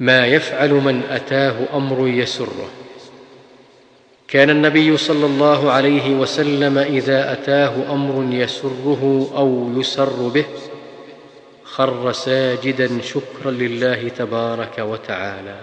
ما يفعل من أتاه أمر يسره. كان النبي صلى الله عليه وسلم إذا أتاه أمر يسره أو يسر به خر ساجدا شكرا لله تبارك وتعالى.